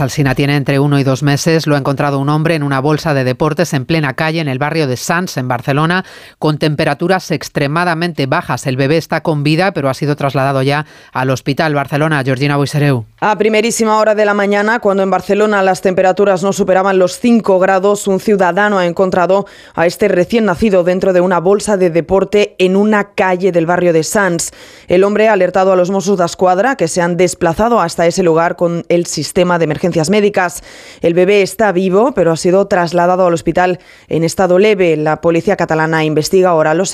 Alsina tiene entre uno y dos meses. Lo ha encontrado un hombre en una bolsa de deportes en plena calle en el barrio de Sants, en Barcelona, con temperaturas extremadamente bajas. El bebé está con vida, pero ha sido trasladado ya al hospital Barcelona. Georgina Boisereu. A primerísima hora de la mañana, cuando en Barcelona las temperaturas no superaban los 5 grados, un ciudadano ha encontrado a este recién nacido dentro de una bolsa de deporte en una calle del barrio de Sants. El hombre ha alertado a los Mossos de Escuadra que se han desplazado hasta ese lugar con el sistema de emergencia médicas. El bebé está vivo, pero ha sido trasladado al hospital en estado leve. La policía catalana investiga ahora los